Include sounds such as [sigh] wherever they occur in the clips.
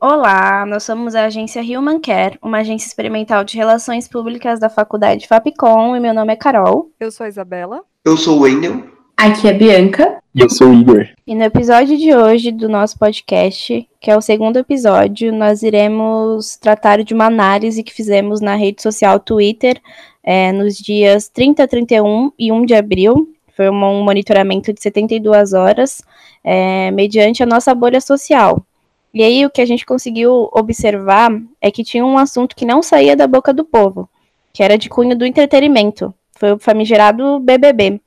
Olá, nós somos a agência Human Care, uma agência experimental de relações públicas da faculdade Fapcom, e meu nome é Carol. Eu sou a Isabela. Eu sou o Wendel. Aqui é a Bianca. E eu sou o Igor. E no episódio de hoje do nosso podcast, que é o segundo episódio, nós iremos tratar de uma análise que fizemos na rede social Twitter é, nos dias 30, 31 e 1 de abril. Foi um monitoramento de 72 horas, é, mediante a nossa bolha social. E aí o que a gente conseguiu observar é que tinha um assunto que não saía da boca do povo, que era de cunho do entretenimento. Foi o famigerado BBB.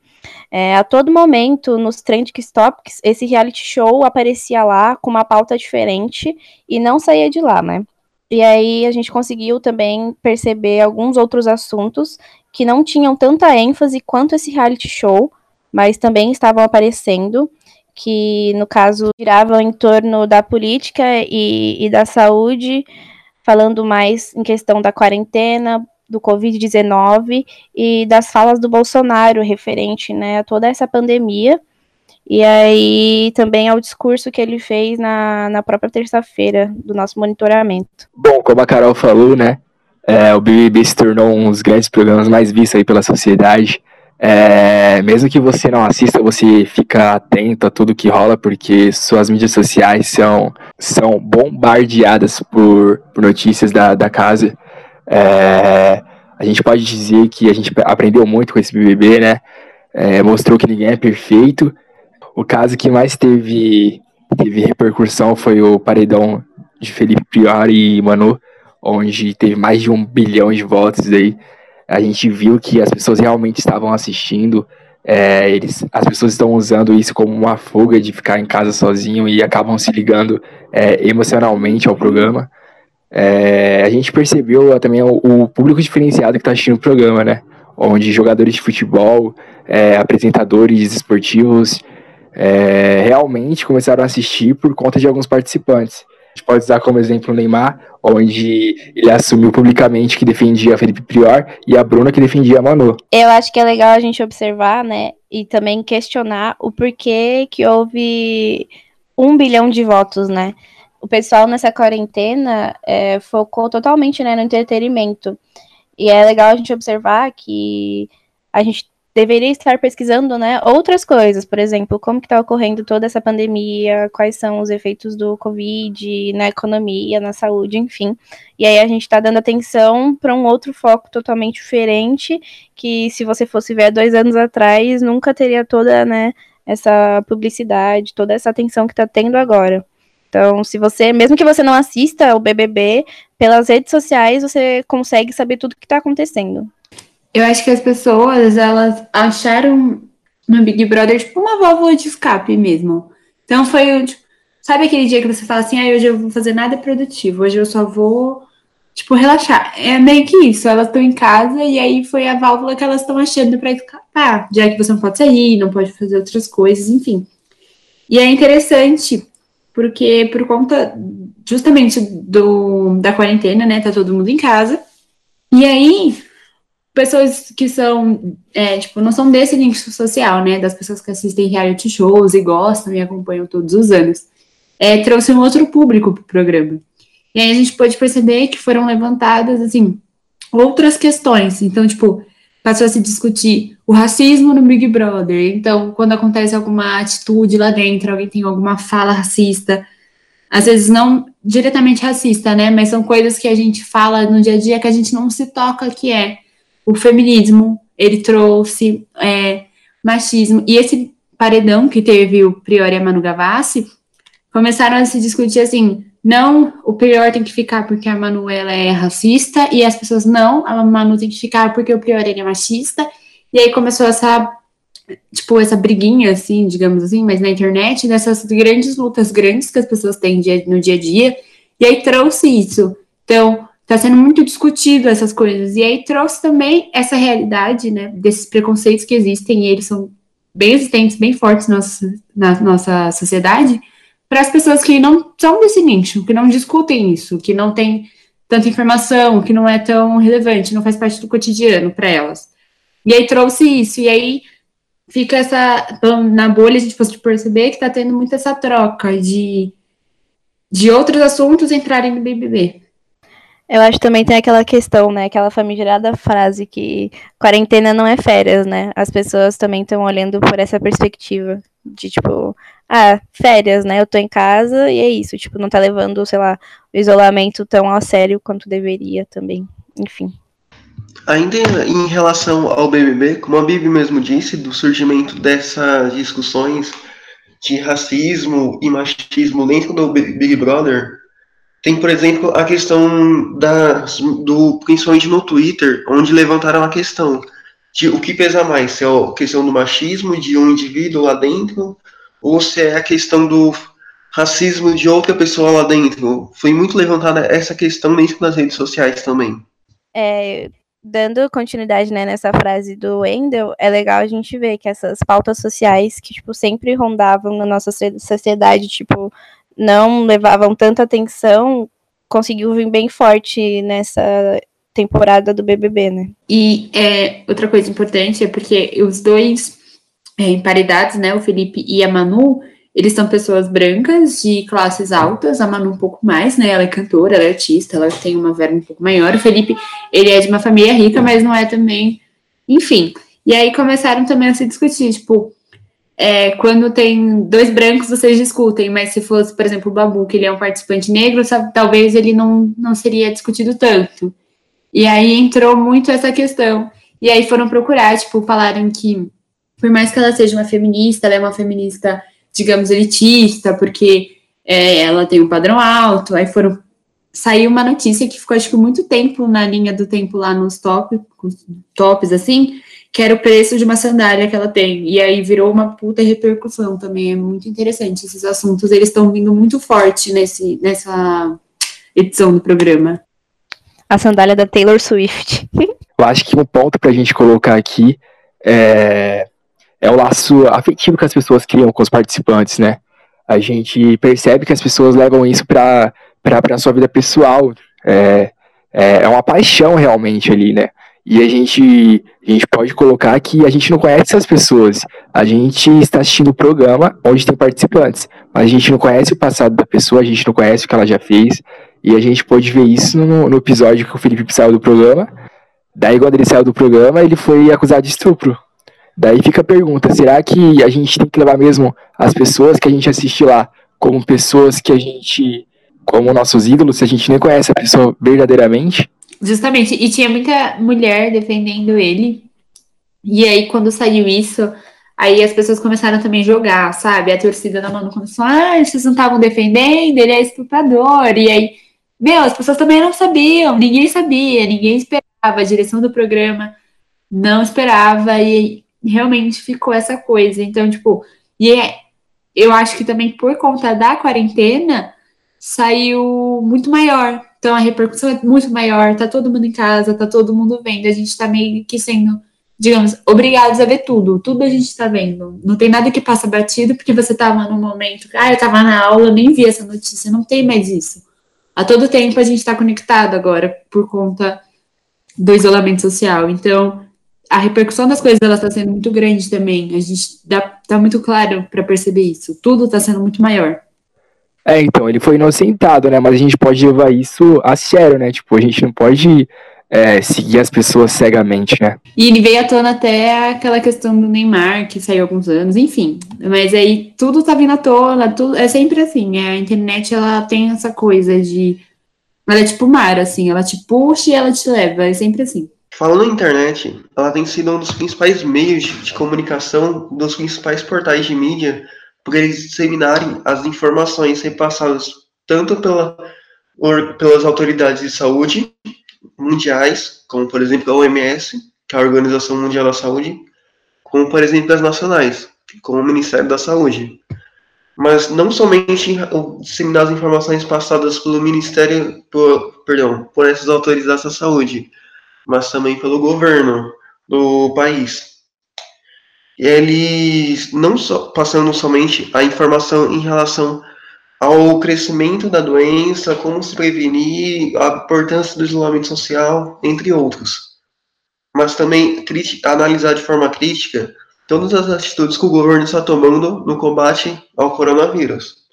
É, a todo momento, nos Trending Topics, esse reality show aparecia lá com uma pauta diferente e não saía de lá, né? E aí a gente conseguiu também perceber alguns outros assuntos que não tinham tanta ênfase quanto esse reality show, mas também estavam aparecendo, que no caso giravam em torno da política e, e da saúde, falando mais em questão da quarentena, do Covid-19 e das falas do Bolsonaro referente né, a toda essa pandemia. E aí também ao discurso que ele fez na, na própria terça-feira do nosso monitoramento. Bom, como a Carol falou, né? É, o BBB se tornou um dos grandes programas mais vistos aí pela sociedade. É, mesmo que você não assista, você fica atento a tudo que rola, porque suas mídias sociais são, são bombardeadas por, por notícias da, da casa. É, a gente pode dizer que a gente aprendeu muito com esse BBB, né? É, mostrou que ninguém é perfeito. O caso que mais teve, teve repercussão foi o paredão de Felipe Prior e Manu, onde teve mais de um bilhão de votos aí. A gente viu que as pessoas realmente estavam assistindo. É, eles, as pessoas estão usando isso como uma fuga de ficar em casa sozinho e acabam se ligando é, emocionalmente ao programa é, a gente percebeu também o, o público diferenciado que está assistindo o programa, né? Onde jogadores de futebol, é, apresentadores esportivos é, realmente começaram a assistir por conta de alguns participantes. Gente pode usar como exemplo o Neymar, onde ele assumiu publicamente que defendia Felipe Prior e a Bruna que defendia a Manu. Eu acho que é legal a gente observar, né, e também questionar o porquê que houve um bilhão de votos, né? o pessoal nessa quarentena é, focou totalmente né, no entretenimento. E é legal a gente observar que a gente deveria estar pesquisando né, outras coisas, por exemplo, como que está ocorrendo toda essa pandemia, quais são os efeitos do Covid na economia, na saúde, enfim. E aí a gente está dando atenção para um outro foco totalmente diferente, que se você fosse ver dois anos atrás, nunca teria toda né, essa publicidade, toda essa atenção que está tendo agora. Então, se você, mesmo que você não assista o BBB, pelas redes sociais você consegue saber tudo o que está acontecendo. Eu acho que as pessoas, elas acharam no Big Brother tipo uma válvula de escape mesmo. Então foi, tipo, sabe aquele dia que você fala assim, ah, hoje eu vou fazer nada produtivo, hoje eu só vou, tipo, relaxar. É meio que isso, elas estão em casa e aí foi a válvula que elas estão achando para escapar, já que você não pode sair, não pode fazer outras coisas, enfim. E é interessante porque por conta justamente do, da quarentena, né, tá todo mundo em casa, e aí pessoas que são, é, tipo, não são desse nicho social, né, das pessoas que assistem reality shows e gostam e acompanham todos os anos, é, trouxe um outro público pro programa. E aí a gente pode perceber que foram levantadas, assim, outras questões. Então, tipo, passou a se discutir o racismo no Big Brother. Então, quando acontece alguma atitude lá dentro, alguém tem alguma fala racista, às vezes não diretamente racista, né? Mas são coisas que a gente fala no dia a dia que a gente não se toca, que é o feminismo, ele trouxe é, machismo. E esse paredão que teve o Prior e a Manu Gavassi, começaram a se discutir assim, não, o Prior tem que ficar porque a Manuela é racista, e as pessoas, não, a Manu tem que ficar porque o Prior é machista, e aí começou essa, tipo, essa briguinha, assim, digamos assim, mas na internet, dessas grandes lutas grandes que as pessoas têm no dia a dia, e aí trouxe isso. Então, está sendo muito discutido essas coisas, e aí trouxe também essa realidade, né, desses preconceitos que existem, e eles são bem existentes, bem fortes na nossa, na nossa sociedade, para as pessoas que não são desse nicho, que não discutem isso, que não tem tanta informação, que não é tão relevante, não faz parte do cotidiano para elas. E aí trouxe isso, e aí fica essa. Na bolha, a gente pode perceber que está tendo muito essa troca de, de outros assuntos entrarem no BBB. Eu acho que também tem aquela questão, né? Aquela famigerada frase que quarentena não é férias, né? As pessoas também estão olhando por essa perspectiva de tipo, ah, férias, né? Eu tô em casa e é isso. Tipo, não tá levando, sei lá, o isolamento tão a sério quanto deveria também. Enfim. Ainda em relação ao BBB, como a Bibi mesmo disse, do surgimento dessas discussões de racismo e machismo dentro do Big Brother, tem, por exemplo, a questão das, do, principalmente no Twitter, onde levantaram a questão de o que pesa mais, se é a questão do machismo de um indivíduo lá dentro, ou se é a questão do racismo de outra pessoa lá dentro. Foi muito levantada essa questão dentro das redes sociais também. É, dando continuidade né, nessa frase do Wendell, é legal a gente ver que essas pautas sociais que tipo, sempre rondavam na nossa sociedade, tipo, não levavam tanta atenção, conseguiu vir bem forte nessa temporada do BBB, né? E é, outra coisa importante é porque os dois é, emparedados, né, o Felipe e a Manu, eles são pessoas brancas de classes altas, a Manu um pouco mais, né? Ela é cantora, ela é artista, ela tem uma verba um pouco maior. O Felipe, ele é de uma família rica, mas não é também, enfim. E aí começaram também a se discutir, tipo, é, quando tem dois brancos, vocês discutem, mas se fosse, por exemplo, o Babu, que ele é um participante negro, sabe, talvez ele não, não seria discutido tanto. E aí entrou muito essa questão. E aí foram procurar, tipo, falaram que, por mais que ela seja uma feminista, ela é uma feminista, digamos, elitista, porque é, ela tem um padrão alto. Aí foram. Saiu uma notícia que ficou, acho que, muito tempo na linha do tempo lá nos top, tops, assim, que era o preço de uma sandália que ela tem. E aí virou uma puta repercussão também. É muito interessante. Esses assuntos, eles estão vindo muito forte nesse, nessa edição do programa. A sandália da Taylor Swift. [laughs] Eu acho que um ponto pra gente colocar aqui é, é o laço afetivo que as pessoas criam com os participantes, né? A gente percebe que as pessoas levam isso pra, pra, pra sua vida pessoal. É, é, é uma paixão realmente ali, né? E a gente, a gente pode colocar que a gente não conhece essas pessoas. A gente está assistindo o programa onde tem participantes, mas a gente não conhece o passado da pessoa, a gente não conhece o que ela já fez. E a gente pode ver isso no, no episódio que o Felipe saiu do programa. Daí, quando ele saiu do programa, ele foi acusado de estupro. Daí fica a pergunta: será que a gente tem que levar mesmo as pessoas que a gente assiste lá como pessoas que a gente. como nossos ídolos, se a gente nem conhece a pessoa verdadeiramente? Justamente, e tinha muita mulher defendendo ele. E aí, quando saiu isso, aí as pessoas começaram também a jogar, sabe? A torcida da Manu começou, ah, vocês não estavam defendendo, ele é estuprador. E aí, meu, as pessoas também não sabiam, ninguém sabia, ninguém esperava, a direção do programa não esperava, e realmente ficou essa coisa. Então, tipo, e é, eu acho que também por conta da quarentena, saiu muito maior então a repercussão é muito maior, tá todo mundo em casa, tá todo mundo vendo, a gente tá meio que sendo, digamos, obrigados a ver tudo, tudo a gente tá vendo. Não tem nada que passa batido porque você tava num momento, ah, eu tava na aula, nem vi essa notícia, não tem mais isso. A todo tempo a gente tá conectado agora por conta do isolamento social. Então, a repercussão das coisas ela está sendo muito grande também. A gente dá, tá muito claro para perceber isso. Tudo está sendo muito maior. É, então, ele foi inocentado, né? Mas a gente pode levar isso a sério, né? Tipo, a gente não pode é, seguir as pessoas cegamente, né? E ele veio à tona até aquela questão do Neymar, que saiu há alguns anos, enfim. Mas aí tudo tá vindo à tona, tudo, é sempre assim, né? A internet, ela tem essa coisa de... Ela é tipo mar, assim, ela te puxa e ela te leva, é sempre assim. Falando na internet, ela tem sido um dos principais meios de, de comunicação, dos principais portais de mídia por eles disseminarem as informações repassadas tanto pela, or, pelas autoridades de saúde mundiais, como por exemplo a OMS, que é a Organização Mundial da Saúde, como por exemplo as nacionais, como o Ministério da Saúde. Mas não somente disseminar as informações passadas pelo Ministério, por, perdão, por essas autoridades da saúde, mas também pelo governo do país eles não só passando somente a informação em relação ao crescimento da doença, como se prevenir, a importância do isolamento social, entre outros. Mas também analisar de forma crítica todas as atitudes que o governo está tomando no combate ao coronavírus.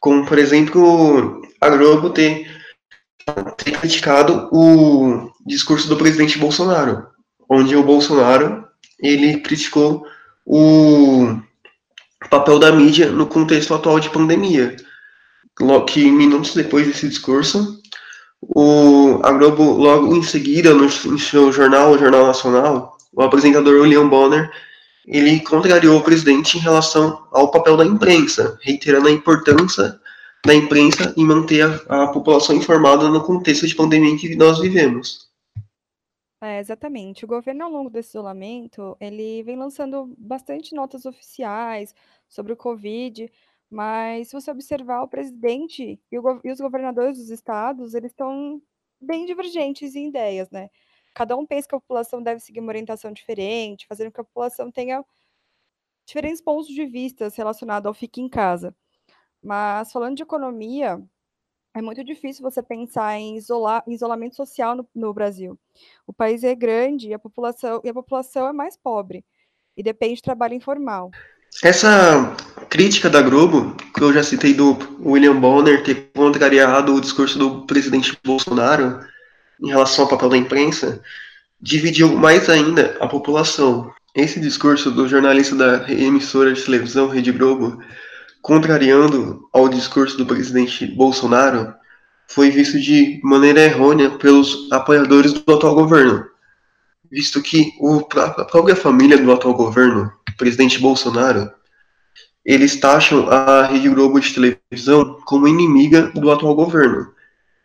Como, por exemplo, a Globo ter, ter criticado o discurso do presidente Bolsonaro, onde o Bolsonaro ele criticou o papel da mídia no contexto atual de pandemia. Que minutos depois desse discurso, o, a Globo, logo em seguida, no, no seu jornal, o Jornal Nacional, o apresentador William Bonner, ele contrariou o presidente em relação ao papel da imprensa, reiterando a importância da imprensa em manter a, a população informada no contexto de pandemia que nós vivemos. É, exatamente. O governo, ao longo desse isolamento, ele vem lançando bastante notas oficiais sobre o Covid, mas se você observar, o presidente e, o, e os governadores dos estados, eles estão bem divergentes em ideias, né? Cada um pensa que a população deve seguir uma orientação diferente, fazendo com que a população tenha diferentes pontos de vista relacionados ao fique em casa. Mas falando de economia, é muito difícil você pensar em, isolar, isolamento social no, no, Brasil. O país é grande e a população e a população é mais pobre e depende de trabalho informal. Essa crítica da Globo, que eu já citei do William Bonner ter contrariado o discurso do presidente Bolsonaro em relação ao papel da imprensa, dividiu mais ainda a população. Esse discurso do jornalista da emissora de televisão Rede Globo, contrariando ao discurso do presidente Bolsonaro, foi visto de maneira errônea pelos apoiadores do atual governo, visto que a própria família do atual governo, presidente Bolsonaro, eles taxam a Rede Globo de televisão como inimiga do atual governo.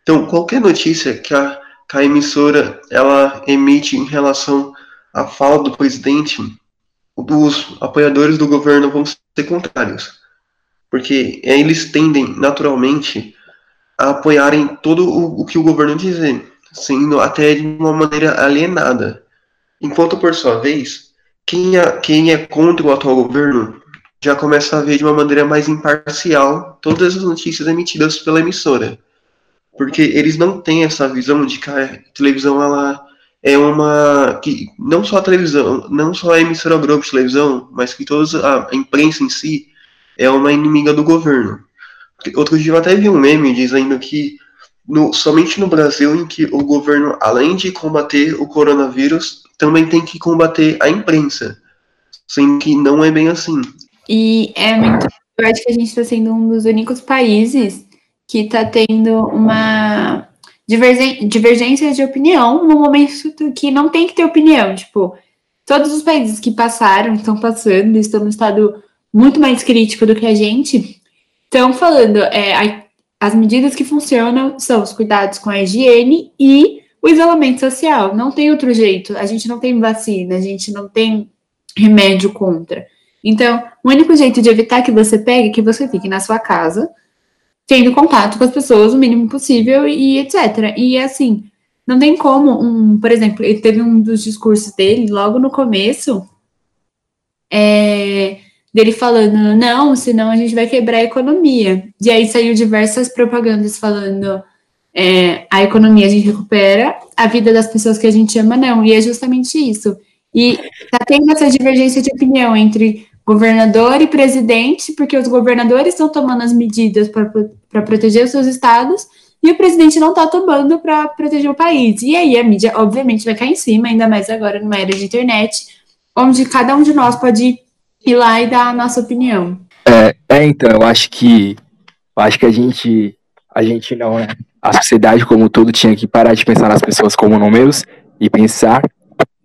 Então, qualquer notícia que a, que a emissora ela emite em relação à fala do presidente, os apoiadores do governo vão ser contrários, porque eles tendem naturalmente a apoiarem todo o, o que o governo dizer, sendo até de uma maneira alienada. Enquanto, por sua vez, quem é, quem é contra o atual governo já começa a ver de uma maneira mais imparcial todas as notícias emitidas pela emissora. Porque eles não têm essa visão de que a televisão ela é uma que não só a televisão, não só a emissora Globo de televisão, mas que toda a imprensa em si é uma inimiga do governo. Outro dia eu até vi um meme dizendo que no, somente no Brasil em que o governo, além de combater o coronavírus, também tem que combater a imprensa. Sendo que não é bem assim. E é muito. Eu acho que a gente está sendo um dos únicos países que está tendo uma divergência de opinião no momento que não tem que ter opinião. Tipo, todos os países que passaram, estão passando, estão no estado muito mais crítico do que a gente, estão falando. É, as medidas que funcionam são os cuidados com a higiene e o isolamento social. Não tem outro jeito. A gente não tem vacina, a gente não tem remédio contra. Então, o único jeito de evitar que você pegue é que você fique na sua casa, tendo contato com as pessoas o mínimo possível e etc. E assim, não tem como um, por exemplo, ele teve um dos discursos dele logo no começo, é, dele falando, não, senão a gente vai quebrar a economia. E aí saiu diversas propagandas falando é, a economia a gente recupera, a vida das pessoas que a gente ama não. E é justamente isso. E tá tendo essa divergência de opinião entre governador e presidente, porque os governadores estão tomando as medidas para proteger os seus estados e o presidente não está tomando para proteger o país. E aí a mídia, obviamente, vai cair em cima, ainda mais agora numa era de internet, onde cada um de nós pode ir lá e dar a nossa opinião. É, é então, eu acho que eu acho que a gente a gente não, né? A sociedade como um todo tinha que parar de pensar nas pessoas como números e pensar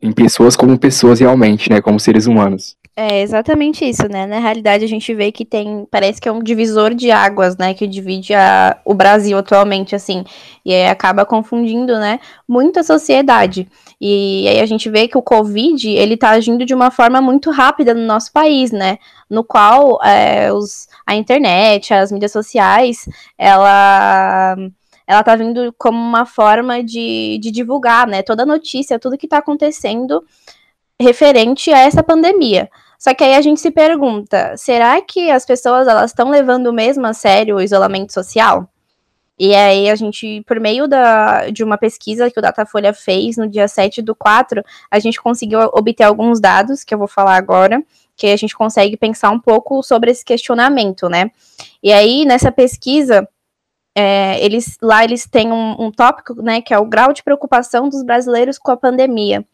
em pessoas como pessoas realmente, né? Como seres humanos. É exatamente isso, né? Na realidade, a gente vê que tem. Parece que é um divisor de águas, né? Que divide a, o Brasil atualmente, assim. E aí acaba confundindo, né? Muito a sociedade. E aí a gente vê que o Covid, ele tá agindo de uma forma muito rápida no nosso país, né? No qual é, os, a internet, as mídias sociais, ela ela tá vindo como uma forma de, de divulgar, né, toda notícia, tudo que tá acontecendo referente a essa pandemia. Só que aí a gente se pergunta, será que as pessoas elas estão levando mesmo a sério o isolamento social? E aí a gente, por meio da, de uma pesquisa que o Datafolha fez no dia 7 do 4, a gente conseguiu obter alguns dados, que eu vou falar agora, que a gente consegue pensar um pouco sobre esse questionamento, né? E aí, nessa pesquisa, é, eles lá eles têm um, um, tópico, né, que é o grau de preocupação dos brasileiros com a pandemia.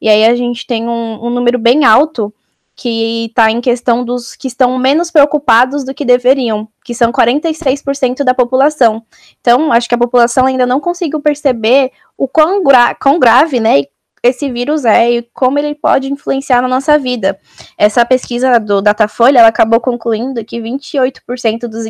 E aí a gente tem um, um número bem alto que está em questão dos que estão menos preocupados do que deveriam, que são 46% da população. Então, acho que a população ainda não conseguiu perceber o quão, gra quão grave, né, esse vírus é e como ele pode influenciar na nossa vida. Essa pesquisa do Datafolha, ela acabou concluindo que 28% dos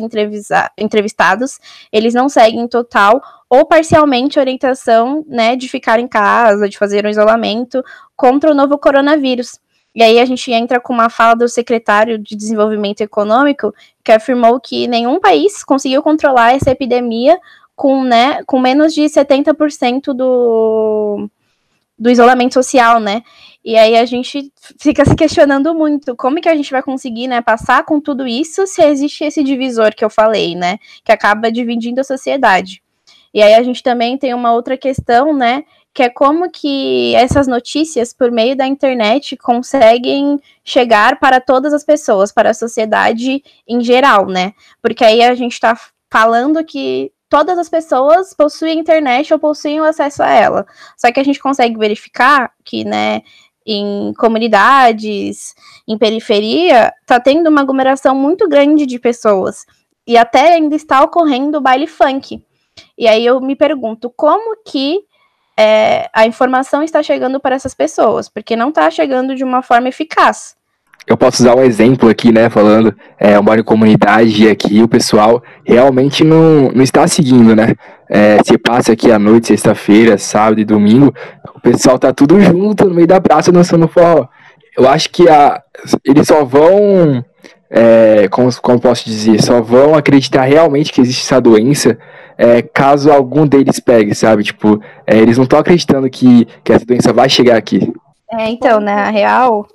entrevistados, eles não seguem total ou parcialmente orientação, né, de ficar em casa, de fazer um isolamento contra o novo coronavírus. E aí a gente entra com uma fala do secretário de Desenvolvimento Econômico, que afirmou que nenhum país conseguiu controlar essa epidemia com, né, com menos de 70% do, do isolamento social, né? E aí a gente fica se questionando muito como que a gente vai conseguir, né, passar com tudo isso se existe esse divisor que eu falei, né, que acaba dividindo a sociedade. E aí a gente também tem uma outra questão, né, que é como que essas notícias por meio da internet conseguem chegar para todas as pessoas, para a sociedade em geral, né? Porque aí a gente está falando que todas as pessoas possuem internet ou possuem acesso a ela. Só que a gente consegue verificar que, né, em comunidades, em periferia, tá tendo uma aglomeração muito grande de pessoas. E até ainda está ocorrendo o baile funk. E aí eu me pergunto como que é, a informação está chegando para essas pessoas, porque não está chegando de uma forma eficaz eu posso usar um exemplo aqui, né, falando, é, eu moro em comunidade e aqui o pessoal realmente não, não está seguindo, né, é, se passa aqui à noite, sexta-feira, sábado e domingo, o pessoal tá tudo junto no meio da praça dançando forró. Eu acho que a, eles só vão, é, como, como posso dizer, só vão acreditar realmente que existe essa doença é, caso algum deles pegue, sabe? Tipo, é, eles não estão acreditando que, que essa doença vai chegar aqui. É, então, na real,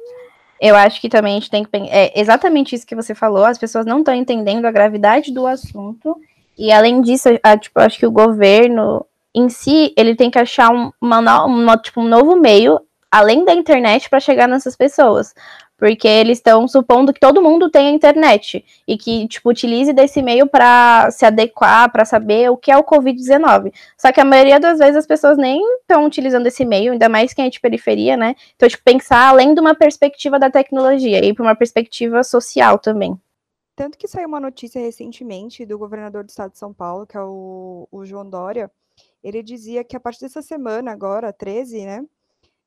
eu acho que também a gente tem que pensar. É exatamente isso que você falou, as pessoas não estão entendendo a gravidade do assunto. E além disso, a, tipo, acho que o governo em si, ele tem que achar um, uma, uma, tipo, um novo meio, além da internet, para chegar nessas pessoas porque eles estão supondo que todo mundo tem internet e que tipo utilize desse meio para se adequar, para saber o que é o COVID-19. Só que a maioria das vezes as pessoas nem estão utilizando esse meio, ainda mais quem é de periferia, né? Então, tipo, pensar além de uma perspectiva da tecnologia e para uma perspectiva social também. Tanto que saiu uma notícia recentemente do governador do estado de São Paulo, que é o, o João Dória, ele dizia que a partir dessa semana agora, 13, né,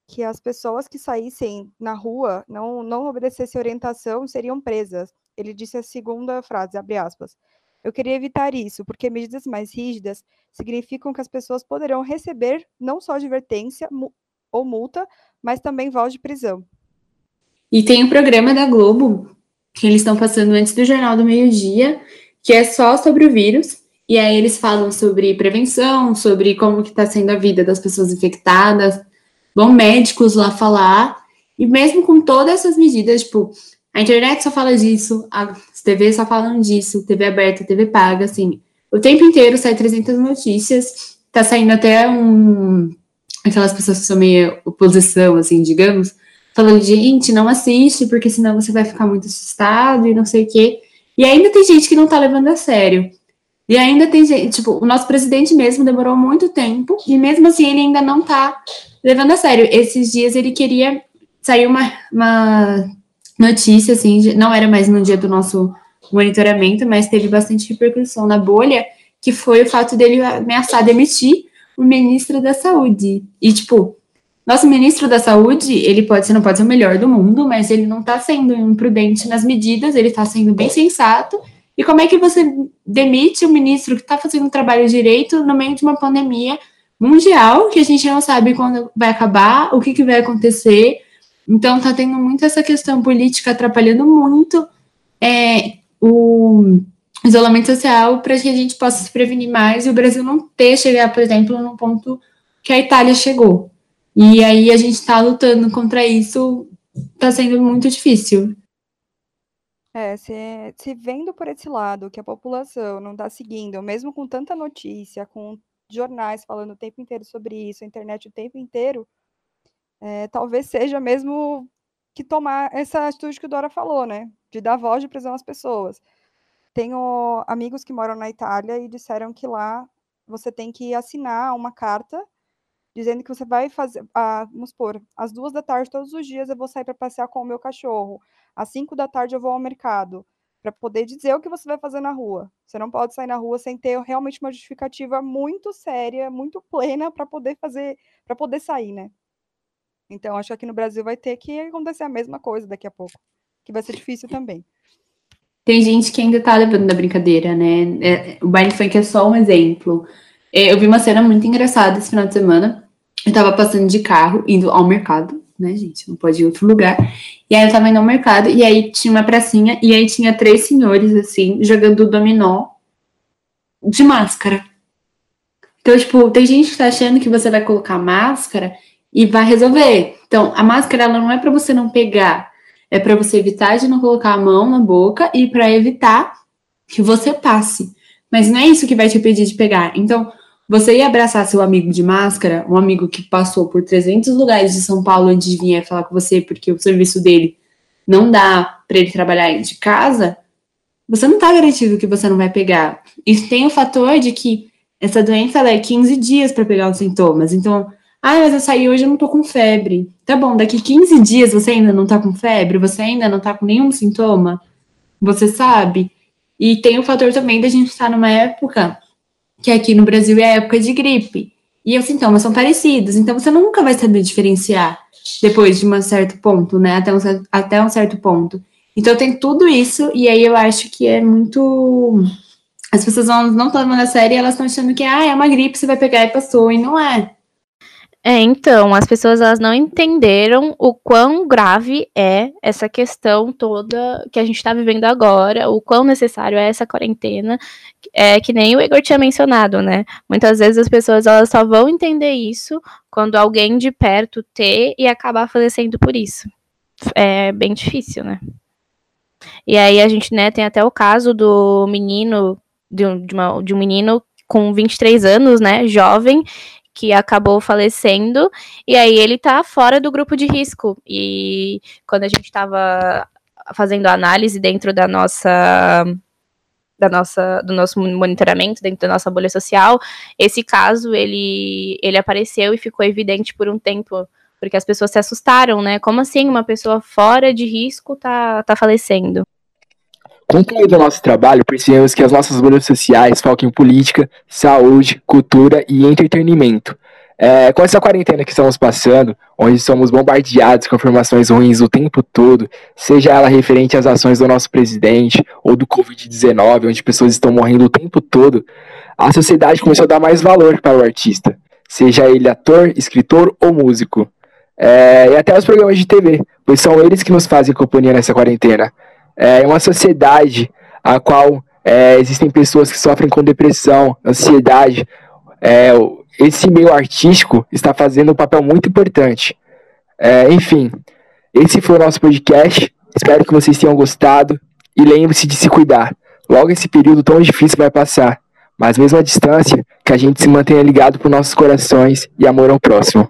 que as pessoas que saíssem na rua, não, não obedecessem orientação, seriam presas. Ele disse a segunda frase, abre aspas. Eu queria evitar isso, porque medidas mais rígidas significam que as pessoas poderão receber não só advertência ou multa, mas também voz de prisão. E tem um programa da Globo que eles estão passando antes do Jornal do Meio-Dia, que é só sobre o vírus. E aí eles falam sobre prevenção, sobre como que está sendo a vida das pessoas infectadas, vão médicos lá falar, e mesmo com todas essas medidas, tipo, a internet só fala disso, as TVs só falam disso, TV aberta, TV paga, assim, o tempo inteiro sai 300 notícias, tá saindo até um, aquelas pessoas que são meio oposição, assim, digamos, falando, gente, não assiste, porque senão você vai ficar muito assustado e não sei o quê. E ainda tem gente que não tá levando a sério. E ainda tem gente, tipo, o nosso presidente mesmo demorou muito tempo, e mesmo assim ele ainda não tá levando a sério. Esses dias ele queria. Saiu uma, uma notícia, assim, não era mais no dia do nosso monitoramento, mas teve bastante repercussão na bolha, que foi o fato dele ameaçar demitir o ministro da Saúde. E, tipo, nosso ministro da Saúde, ele pode ser, não pode ser o melhor do mundo, mas ele não tá sendo imprudente nas medidas, ele tá sendo bem sensato. E como é que você demite o ministro que está fazendo o trabalho direito no meio de uma pandemia mundial, que a gente não sabe quando vai acabar, o que, que vai acontecer. Então, está tendo muito essa questão política atrapalhando muito é, o isolamento social para que a gente possa se prevenir mais e o Brasil não ter chegar, por exemplo, no ponto que a Itália chegou. E aí a gente está lutando contra isso, está sendo muito difícil. É, se, se vendo por esse lado que a população não está seguindo, mesmo com tanta notícia, com jornais falando o tempo inteiro sobre isso, a internet o tempo inteiro, é, talvez seja mesmo que tomar essa atitude que o Dora falou, né? De dar voz de prisão às pessoas. Tenho amigos que moram na Itália e disseram que lá você tem que assinar uma carta dizendo que você vai fazer, vamos supor, às duas da tarde todos os dias eu vou sair para passear com o meu cachorro, às cinco da tarde eu vou ao mercado, para poder dizer o que você vai fazer na rua. Você não pode sair na rua sem ter realmente uma justificativa muito séria, muito plena para poder fazer, para poder sair, né? Então acho que aqui no Brasil vai ter que acontecer a mesma coisa daqui a pouco, que vai ser difícil também. Tem gente que ainda tá levando da brincadeira, né? É, o baile funk é só um exemplo. É, eu vi uma cena muito engraçada esse final de semana. Eu tava passando de carro, indo ao mercado, né, gente? Não pode ir em outro lugar. E aí eu tava indo ao mercado, e aí tinha uma pracinha, e aí tinha três senhores, assim, jogando dominó de máscara. Então, tipo, tem gente que tá achando que você vai colocar máscara e vai resolver. Então, a máscara, ela não é para você não pegar é para você evitar de não colocar a mão na boca e para evitar que você passe. Mas não é isso que vai te impedir de pegar. Então, você ir abraçar seu amigo de máscara, um amigo que passou por 300 lugares de São Paulo antes de vir falar com você porque o serviço dele não dá para ele trabalhar de casa, você não está garantido que você não vai pegar. Isso tem o fator de que essa doença ela é 15 dias para pegar os sintomas. Então, ah, mas eu saí hoje e não tô com febre. Tá bom, daqui 15 dias você ainda não tá com febre? Você ainda não tá com nenhum sintoma? Você sabe? E tem o fator também da gente estar numa época que aqui no Brasil é a época de gripe. E os sintomas são parecidos, então você nunca vai saber diferenciar depois de um certo ponto, né? Até um, até um certo ponto. Então tem tudo isso, e aí eu acho que é muito. As pessoas não estão levando a sério e elas estão achando que ah, é uma gripe, você vai pegar e passou, e não é. É, então, as pessoas elas não entenderam o quão grave é essa questão toda que a gente está vivendo agora, o quão necessário é essa quarentena, é que nem o Igor tinha mencionado, né? Muitas vezes as pessoas elas só vão entender isso quando alguém de perto ter e acabar falecendo por isso. É bem difícil, né? E aí a gente, né, tem até o caso do menino, de um, de uma, de um menino com 23 anos, né, jovem, que acabou falecendo, e aí ele tá fora do grupo de risco. E quando a gente estava fazendo análise dentro da nossa da nossa do nosso monitoramento dentro da nossa bolha social, esse caso ele ele apareceu e ficou evidente por um tempo, porque as pessoas se assustaram, né? Como assim uma pessoa fora de risco tá tá falecendo? Concluído o nosso trabalho, percebemos que as nossas bolhas sociais focam em política, saúde, cultura e entretenimento. É, com essa quarentena que estamos passando, onde somos bombardeados com informações ruins o tempo todo, seja ela referente às ações do nosso presidente ou do Covid-19, onde pessoas estão morrendo o tempo todo, a sociedade começou a dar mais valor para o artista, seja ele ator, escritor ou músico. É, e até os programas de TV, pois são eles que nos fazem companhia nessa quarentena é uma sociedade a qual é, existem pessoas que sofrem com depressão, ansiedade. É, esse meio artístico está fazendo um papel muito importante. É, enfim, esse foi o nosso podcast. Espero que vocês tenham gostado e lembre-se de se cuidar. Logo esse período tão difícil vai passar, mas mesmo à distância, que a gente se mantenha ligado por nossos corações e amor ao próximo.